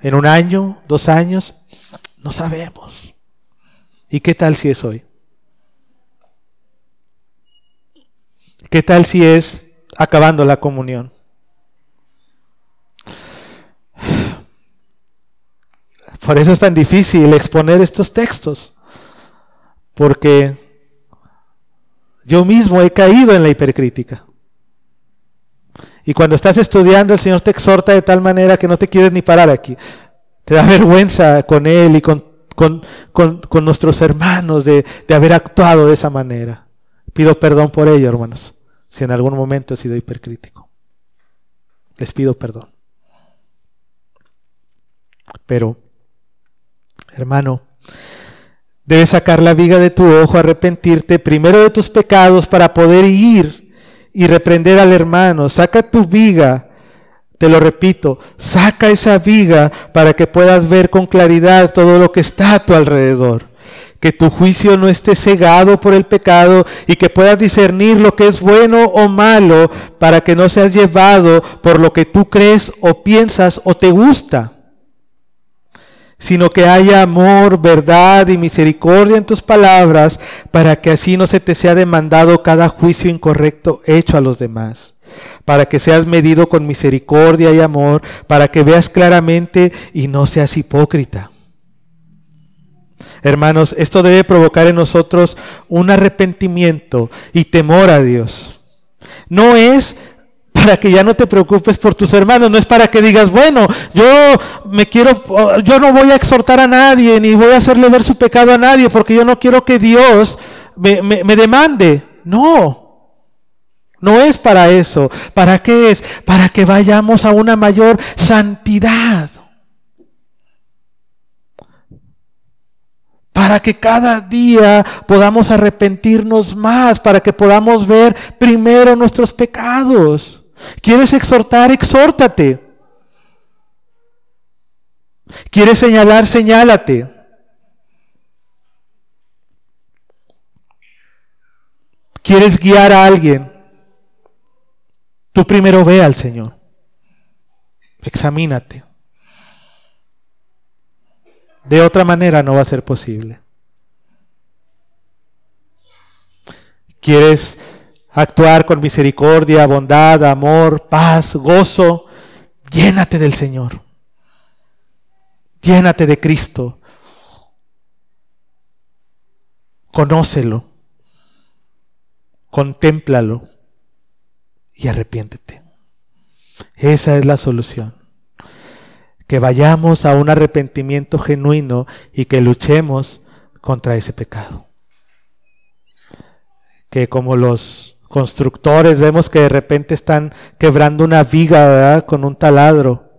en un año, dos años, no sabemos. ¿Y qué tal si es hoy? ¿Qué tal si es acabando la comunión? Por eso es tan difícil exponer estos textos, porque yo mismo he caído en la hipercrítica. Y cuando estás estudiando, el Señor te exhorta de tal manera que no te quieres ni parar aquí. Te da vergüenza con Él y con, con, nuestros hermanos de, de haber actuado de esa manera. Pido perdón por ello, hermanos, si en algún momento he sido hipercrítico. Les pido perdón. Pero, hermano, Debes sacar la viga de tu ojo, arrepentirte primero de tus pecados para poder ir y reprender al hermano. Saca tu viga, te lo repito, saca esa viga para que puedas ver con claridad todo lo que está a tu alrededor. Que tu juicio no esté cegado por el pecado y que puedas discernir lo que es bueno o malo para que no seas llevado por lo que tú crees o piensas o te gusta sino que haya amor, verdad y misericordia en tus palabras, para que así no se te sea demandado cada juicio incorrecto hecho a los demás, para que seas medido con misericordia y amor, para que veas claramente y no seas hipócrita. Hermanos, esto debe provocar en nosotros un arrepentimiento y temor a Dios. No es para que ya no te preocupes por tus hermanos, no es para que digas, bueno, yo me quiero, yo no voy a exhortar a nadie, ni voy a hacerle ver su pecado a nadie, porque yo no quiero que Dios me, me demande. No, no es para eso. ¿Para qué es? Para que vayamos a una mayor santidad. para que cada día podamos arrepentirnos más, para que podamos ver primero nuestros pecados. ¿Quieres exhortar? Exhórtate. ¿Quieres señalar? Señálate. ¿Quieres guiar a alguien? Tú primero ve al Señor. Examínate. De otra manera no va a ser posible. ¿Quieres actuar con misericordia, bondad, amor, paz, gozo. Llénate del Señor. Llénate de Cristo. Conócelo. Contémplalo. Y arrepiéntete. Esa es la solución. Que vayamos a un arrepentimiento genuino y que luchemos contra ese pecado. que como los constructores vemos que de repente están quebrando una viga con un taladro,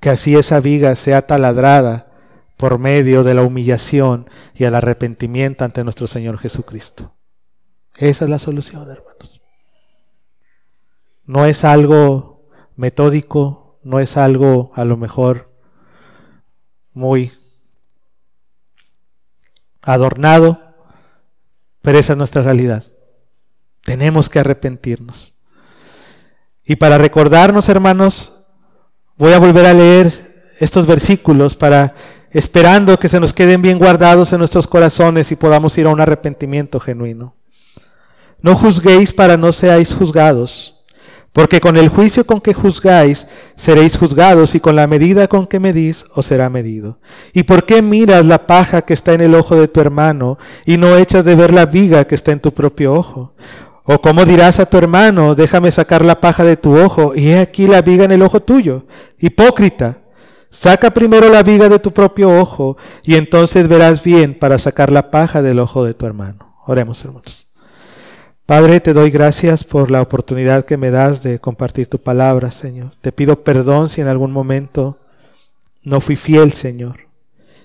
que así esa viga sea taladrada por medio de la humillación y el arrepentimiento ante nuestro Señor Jesucristo. Esa es la solución, hermanos. No es algo metódico, no es algo a lo mejor muy adornado, pero esa es nuestra realidad. Tenemos que arrepentirnos. Y para recordarnos, hermanos, voy a volver a leer estos versículos para esperando que se nos queden bien guardados en nuestros corazones y podamos ir a un arrepentimiento genuino. No juzguéis para no seáis juzgados, porque con el juicio con que juzgáis seréis juzgados y con la medida con que medís os será medido. ¿Y por qué miras la paja que está en el ojo de tu hermano y no echas de ver la viga que está en tu propio ojo? ¿O cómo dirás a tu hermano, déjame sacar la paja de tu ojo y he aquí la viga en el ojo tuyo? Hipócrita, saca primero la viga de tu propio ojo y entonces verás bien para sacar la paja del ojo de tu hermano. Oremos, hermanos. Padre, te doy gracias por la oportunidad que me das de compartir tu palabra, Señor. Te pido perdón si en algún momento no fui fiel, Señor.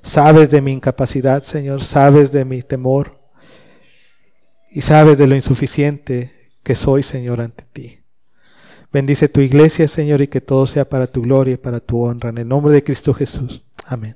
Sabes de mi incapacidad, Señor, sabes de mi temor y sabes de lo insuficiente que soy, Señor, ante ti. Bendice tu iglesia, Señor, y que todo sea para tu gloria y para tu honra. En el nombre de Cristo Jesús. Amén.